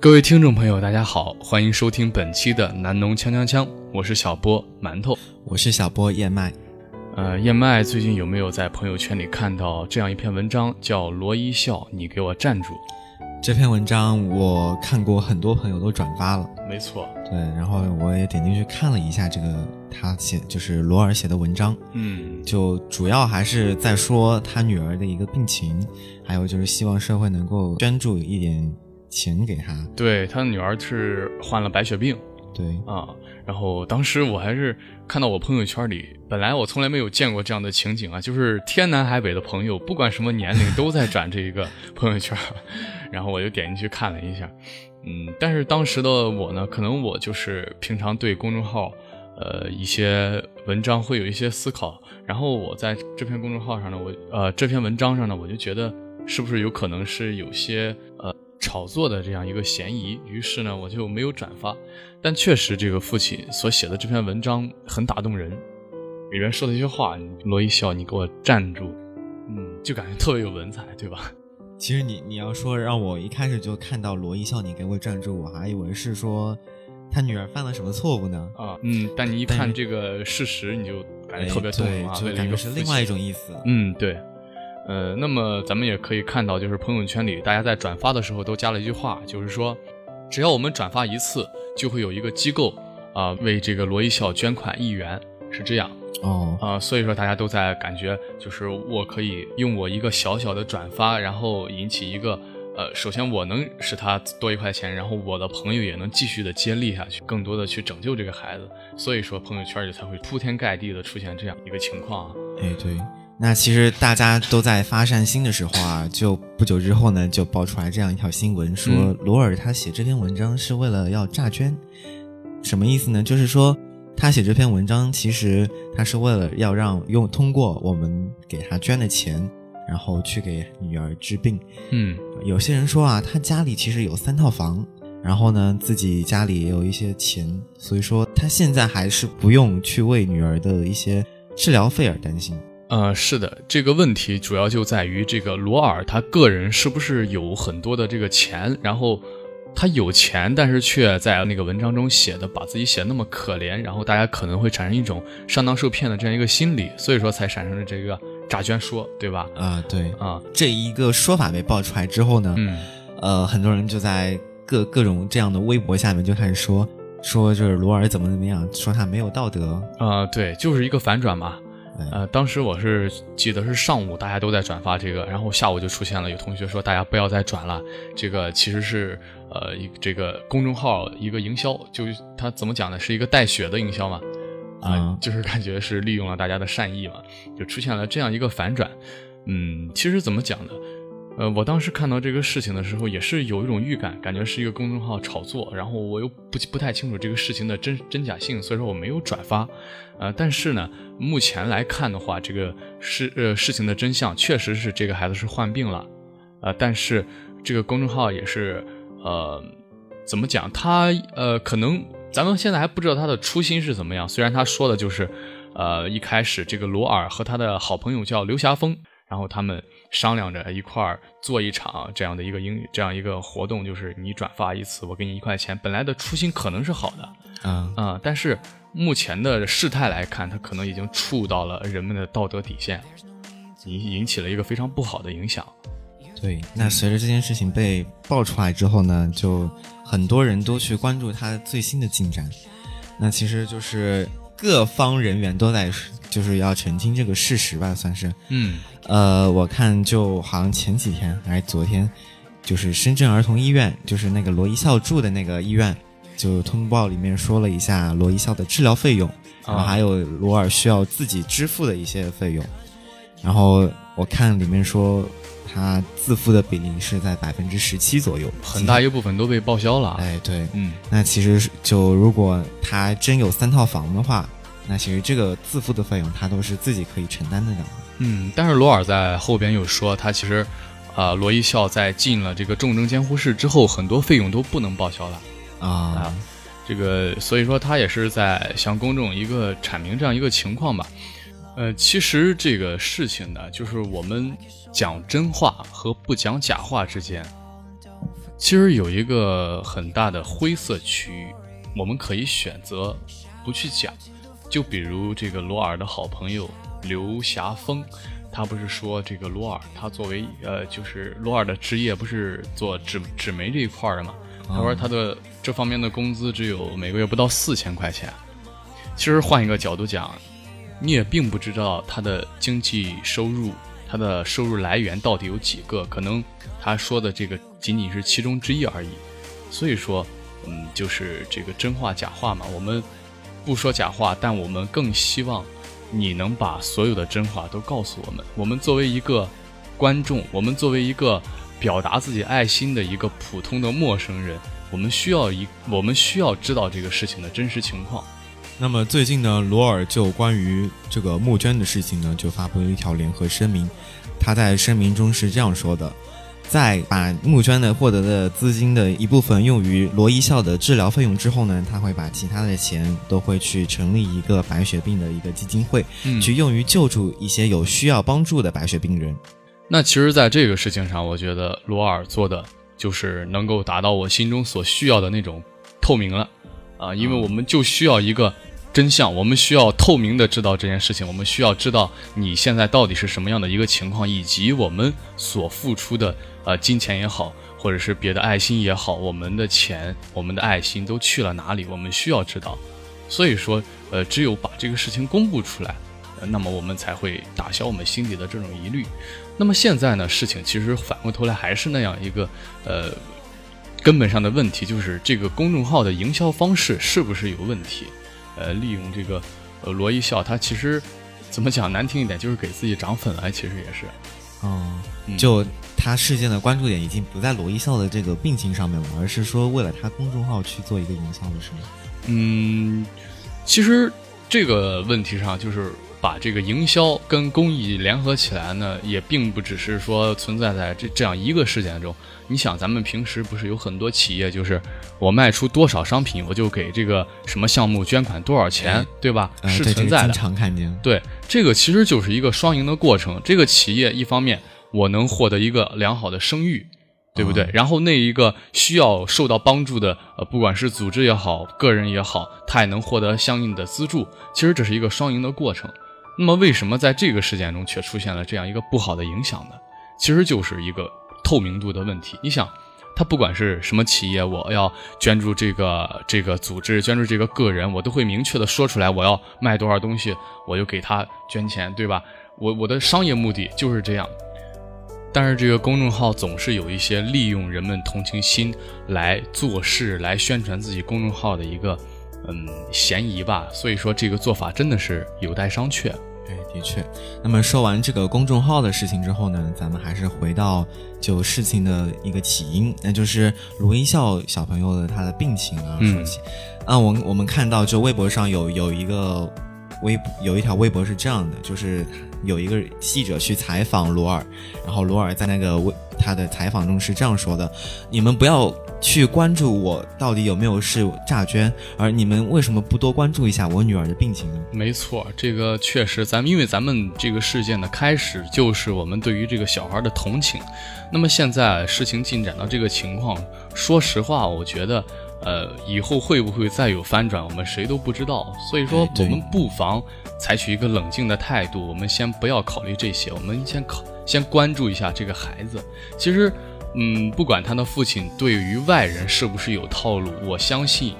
各位听众朋友，大家好，欢迎收听本期的南农锵锵锵，我是小波馒头，我是小波燕麦。呃，燕麦最近有没有在朋友圈里看到这样一篇文章，叫罗一笑，你给我站住。这篇文章我看过，很多朋友都转发了。没错，对，然后我也点进去看了一下这个他写，就是罗尔写的文章。嗯，就主要还是在说他女儿的一个病情，还有就是希望社会能够捐助一点钱给他。对，他的女儿是患了白血病。对啊，然后当时我还是看到我朋友圈里，本来我从来没有见过这样的情景啊，就是天南海北的朋友，不管什么年龄都在转这一个 朋友圈，然后我就点进去看了一下，嗯，但是当时的我呢，可能我就是平常对公众号，呃，一些文章会有一些思考，然后我在这篇公众号上呢，我呃这篇文章上呢，我就觉得是不是有可能是有些呃。炒作的这样一个嫌疑，于是呢，我就没有转发。但确实，这个父亲所写的这篇文章很打动人，里面说的一些话，罗一笑，你给我站住，嗯，就感觉特别有文采，对吧？其实你你要说让我一开始就看到罗一笑，你给我站住，我还以为是说他女儿犯了什么错误呢？啊，嗯，但你一看这个事实，你就感觉特别对，啊，就感觉是另外一种意思。嗯，对。呃，那么咱们也可以看到，就是朋友圈里大家在转发的时候都加了一句话，就是说，只要我们转发一次，就会有一个机构啊为这个罗一笑捐款一元，是这样哦。啊，所以说大家都在感觉，就是我可以用我一个小小的转发，然后引起一个呃，首先我能使他多一块钱，然后我的朋友也能继续的接力下去，更多的去拯救这个孩子，所以说朋友圈里才会铺天盖地的出现这样一个情况啊，哎对。那其实大家都在发善心的时候啊，就不久之后呢，就爆出来这样一条新闻，说罗尔他写这篇文章是为了要诈捐，什么意思呢？就是说他写这篇文章，其实他是为了要让用通过我们给他捐的钱，然后去给女儿治病。嗯，有些人说啊，他家里其实有三套房，然后呢自己家里也有一些钱，所以说他现在还是不用去为女儿的一些治疗费而担心。呃，是的，这个问题主要就在于这个罗尔他个人是不是有很多的这个钱，然后他有钱，但是却在那个文章中写的把自己写那么可怜，然后大家可能会产生一种上当受骗的这样一个心理，所以说才产生了这个诈捐说，对吧？啊，对啊，这一个说法被爆出来之后呢，嗯，呃，很多人就在各各种这样的微博下面就开始说说就是罗尔怎么怎么样，说他没有道德啊，对，就是一个反转嘛。呃，当时我是记得是上午大家都在转发这个，然后下午就出现了有同学说大家不要再转了，这个其实是呃一这个公众号一个营销，就他怎么讲呢？是一个带血的营销嘛，啊，就是感觉是利用了大家的善意嘛，就出现了这样一个反转。嗯，其实怎么讲呢？呃，我当时看到这个事情的时候，也是有一种预感，感觉是一个公众号炒作，然后我又不不太清楚这个事情的真真假性，所以说我没有转发。呃，但是呢，目前来看的话，这个事呃事情的真相确实是这个孩子是患病了，呃，但是这个公众号也是呃怎么讲，他呃可能咱们现在还不知道他的初心是怎么样，虽然他说的就是呃一开始这个罗尔和他的好朋友叫刘霞峰。然后他们商量着一块儿做一场这样的一个英这样一个活动，就是你转发一次，我给你一块钱。本来的初心可能是好的，啊嗯，但是目前的事态来看，它可能已经触到了人们的道德底线，引引起了一个非常不好的影响。对，那随着这件事情被爆出来之后呢，就很多人都去关注它最新的进展。那其实就是各方人员都在，就是要澄清这个事实吧，算是。嗯，呃，我看就好像前几天还是昨天，就是深圳儿童医院，就是那个罗一笑住的那个医院，就通报里面说了一下罗一笑的治疗费用，然后还有罗尔需要自己支付的一些费用。然后我看里面说。他自付的比例是在百分之十七左右，很大一部分都被报销了。哎，对，嗯，那其实就如果他真有三套房的话，那其实这个自付的费用他都是自己可以承担得了。嗯，但是罗尔在后边又说，他其实，啊，罗一笑在进了这个重症监护室之后，很多费用都不能报销了啊。这个，所以说他也是在向公众一个阐明这样一个情况吧。呃，其实这个事情呢，就是我们讲真话和不讲假话之间，其实有一个很大的灰色区域，我们可以选择不去讲。就比如这个罗尔的好朋友刘霞峰，他不是说这个罗尔，他作为呃，就是罗尔的职业不是做纸纸媒这一块的嘛？他说他的这方面的工资只有每个月不到四千块钱。其实换一个角度讲。你也并不知道他的经济收入，他的收入来源到底有几个？可能他说的这个仅仅是其中之一而已。所以说，嗯，就是这个真话假话嘛。我们不说假话，但我们更希望你能把所有的真话都告诉我们。我们作为一个观众，我们作为一个表达自己爱心的一个普通的陌生人，我们需要一，我们需要知道这个事情的真实情况。那么最近呢，罗尔就关于这个募捐的事情呢，就发布了一条联合声明。他在声明中是这样说的：在把募捐的获得的资金的一部分用于罗一笑的治疗费用之后呢，他会把其他的钱都会去成立一个白血病的一个基金会，去用于救助一些有需要帮助的白血病人。那其实，在这个事情上，我觉得罗尔做的就是能够达到我心中所需要的那种透明了啊，因为我们就需要一个。真相，我们需要透明的知道这件事情。我们需要知道你现在到底是什么样的一个情况，以及我们所付出的呃金钱也好，或者是别的爱心也好，我们的钱、我们的爱心都去了哪里？我们需要知道。所以说，呃，只有把这个事情公布出来，那么我们才会打消我们心底的这种疑虑。那么现在呢，事情其实反过头来还是那样一个呃根本上的问题，就是这个公众号的营销方式是不是有问题？呃，利用这个，呃，罗一笑，他其实怎么讲难听一点，就是给自己涨粉了，其实也是。嗯，就他事件的关注点已经不在罗一笑的这个病情上面了，而是说为了他公众号去做一个营销的事吗？嗯，其实这个问题上，就是把这个营销跟公益联合起来呢，也并不只是说存在在这这样一个事件中。你想，咱们平时不是有很多企业，就是我卖出多少商品，我就给这个什么项目捐款多少钱，对吧？是存在的。经常看见。对，这个其实就是一个双赢的过程。这个企业一方面我能获得一个良好的声誉，对不对？然后那一个需要受到帮助的，呃，不管是组织也好，个人也好，他也能获得相应的资助。其实这是一个双赢的过程。那么为什么在这个事件中却出现了这样一个不好的影响呢？其实就是一个。透明度的问题，你想，他不管是什么企业，我要捐助这个这个组织，捐助这个个人，我都会明确的说出来，我要卖多少东西，我就给他捐钱，对吧？我我的商业目的就是这样。但是这个公众号总是有一些利用人们同情心来做事、来宣传自己公众号的一个嗯嫌疑吧，所以说这个做法真的是有待商榷。对，的确。那么说完这个公众号的事情之后呢，咱们还是回到就事情的一个起因，那就是卢一笑小朋友的他的病情啊说起。啊，我我们看到就微博上有有一个微有一条微博是这样的，就是有一个记者去采访罗尔，然后罗尔在那个微他的采访中是这样说的：“你们不要。”去关注我到底有没有是诈捐，而你们为什么不多关注一下我女儿的病情呢？没错，这个确实，咱们因为咱们这个事件的开始就是我们对于这个小孩的同情，那么现在事情进展到这个情况，说实话，我觉得，呃，以后会不会再有翻转，我们谁都不知道。所以说，我们不妨采取一个冷静的态度，我们先不要考虑这些，我们先考。先关注一下这个孩子。其实，嗯，不管他的父亲对于外人是不是有套路，我相信，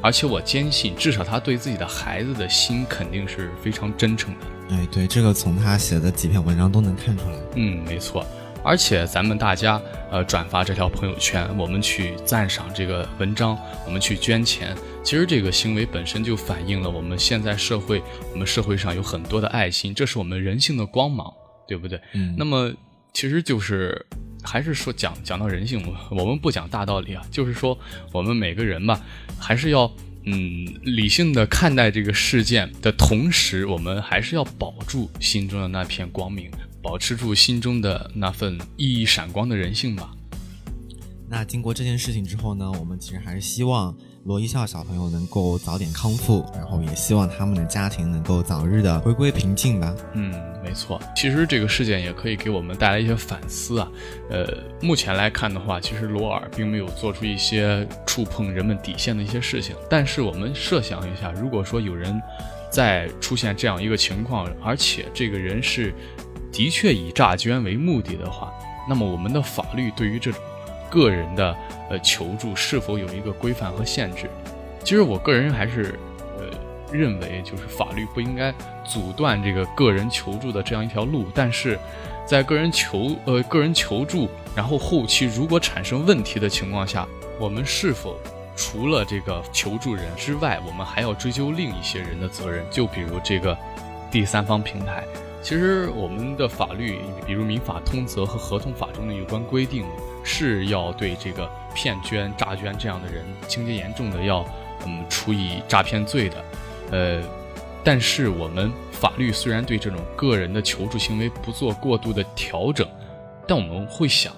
而且我坚信，至少他对自己的孩子的心肯定是非常真诚的。哎，对，这个从他写的几篇文章都能看出来。嗯，没错。而且咱们大家呃转发这条朋友圈，我们去赞赏这个文章，我们去捐钱，其实这个行为本身就反映了我们现在社会，我们社会上有很多的爱心，这是我们人性的光芒，对不对？嗯。那么其实就是还是说讲讲到人性，我们不讲大道理啊，就是说我们每个人吧，还是要嗯理性的看待这个事件的同时，我们还是要保住心中的那片光明。保持住心中的那份熠熠闪光的人性吧。那经过这件事情之后呢，我们其实还是希望罗一笑小朋友能够早点康复，然后也希望他们的家庭能够早日的回归平静吧。嗯，没错。其实这个事件也可以给我们带来一些反思啊。呃，目前来看的话，其实罗尔并没有做出一些触碰人们底线的一些事情。但是我们设想一下，如果说有人在出现这样一个情况，而且这个人是。的确以诈捐为目的的话，那么我们的法律对于这种个人的呃求助是否有一个规范和限制？其实我个人还是呃认为，就是法律不应该阻断这个个人求助的这样一条路。但是在个人求呃个人求助，然后后期如果产生问题的情况下，我们是否除了这个求助人之外，我们还要追究另一些人的责任？就比如这个第三方平台。其实我们的法律，比如民法通则和合同法中的有关规定，是要对这个骗捐、诈捐这样的人，情节严重的要嗯处以诈骗罪的。呃，但是我们法律虽然对这种个人的求助行为不做过度的调整，但我们会想，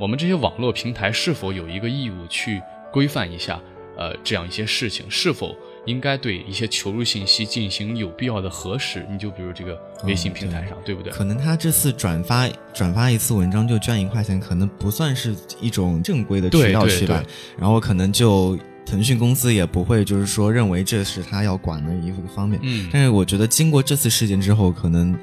我们这些网络平台是否有一个义务去规范一下呃这样一些事情，是否？应该对一些求助信息进行有必要的核实。你就比如这个微信平台上，对不对？可能他这次转发转发一次文章就捐一块钱，可能不算是一种正规的渠道去吧。然后可能就腾讯公司也不会就是说认为这是他要管的一个方面。嗯。但是我觉得经过这次事件之后，可能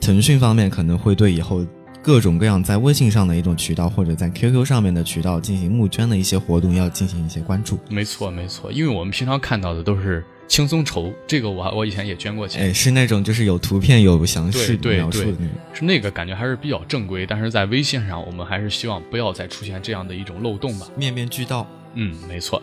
腾讯方面可能会对以后。各种各样在微信上的一种渠道，或者在 QQ 上面的渠道进行募捐的一些活动，要进行一些关注。没错，没错，因为我们平常看到的都是轻松筹，这个我我以前也捐过钱，哎，是那种就是有图片有详细描述的那种，是那个感觉还是比较正规。但是在微信上，我们还是希望不要再出现这样的一种漏洞吧，面面俱到。嗯，没错。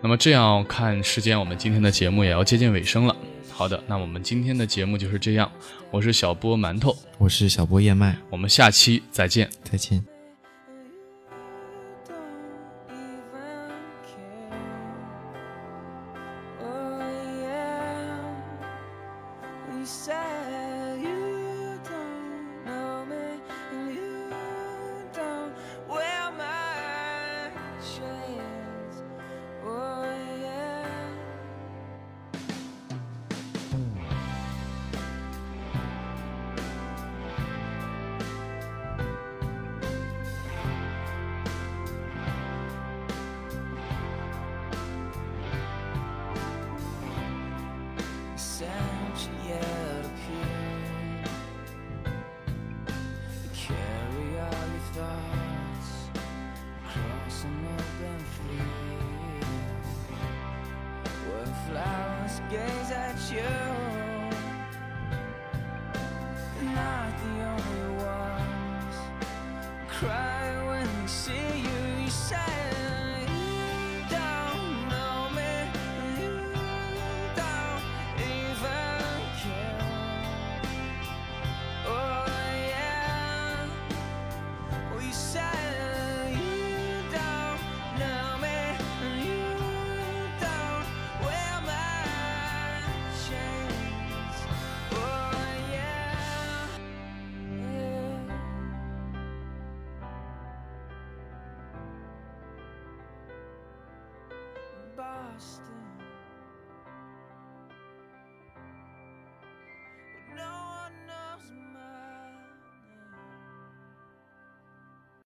那么这样看时间，我们今天的节目也要接近尾声了。好的，那我们今天的节目就是这样。我是小波馒头，我是小波燕麦，我们下期再见，再见。gaze at you. Not the only ones crying.